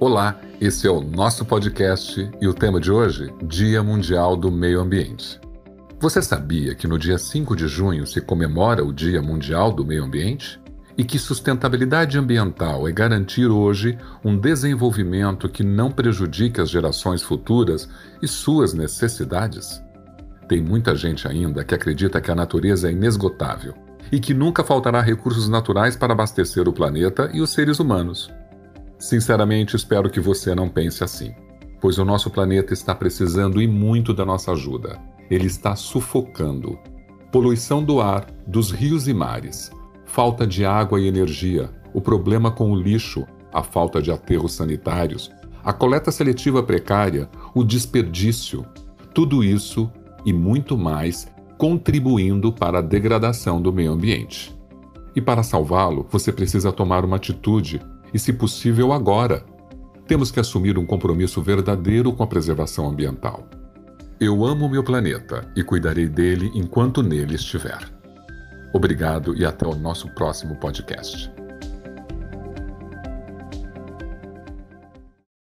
Olá, esse é o nosso podcast e o tema de hoje, Dia Mundial do Meio Ambiente. Você sabia que no dia 5 de junho se comemora o Dia Mundial do Meio Ambiente? E que sustentabilidade ambiental é garantir hoje um desenvolvimento que não prejudique as gerações futuras e suas necessidades? Tem muita gente ainda que acredita que a natureza é inesgotável e que nunca faltará recursos naturais para abastecer o planeta e os seres humanos. Sinceramente, espero que você não pense assim, pois o nosso planeta está precisando e muito da nossa ajuda. Ele está sufocando. Poluição do ar, dos rios e mares, falta de água e energia, o problema com o lixo, a falta de aterros sanitários, a coleta seletiva precária, o desperdício. Tudo isso e muito mais contribuindo para a degradação do meio ambiente. E para salvá-lo, você precisa tomar uma atitude, e se possível, agora. Temos que assumir um compromisso verdadeiro com a preservação ambiental. Eu amo meu planeta e cuidarei dele enquanto nele estiver. Obrigado e até o nosso próximo podcast.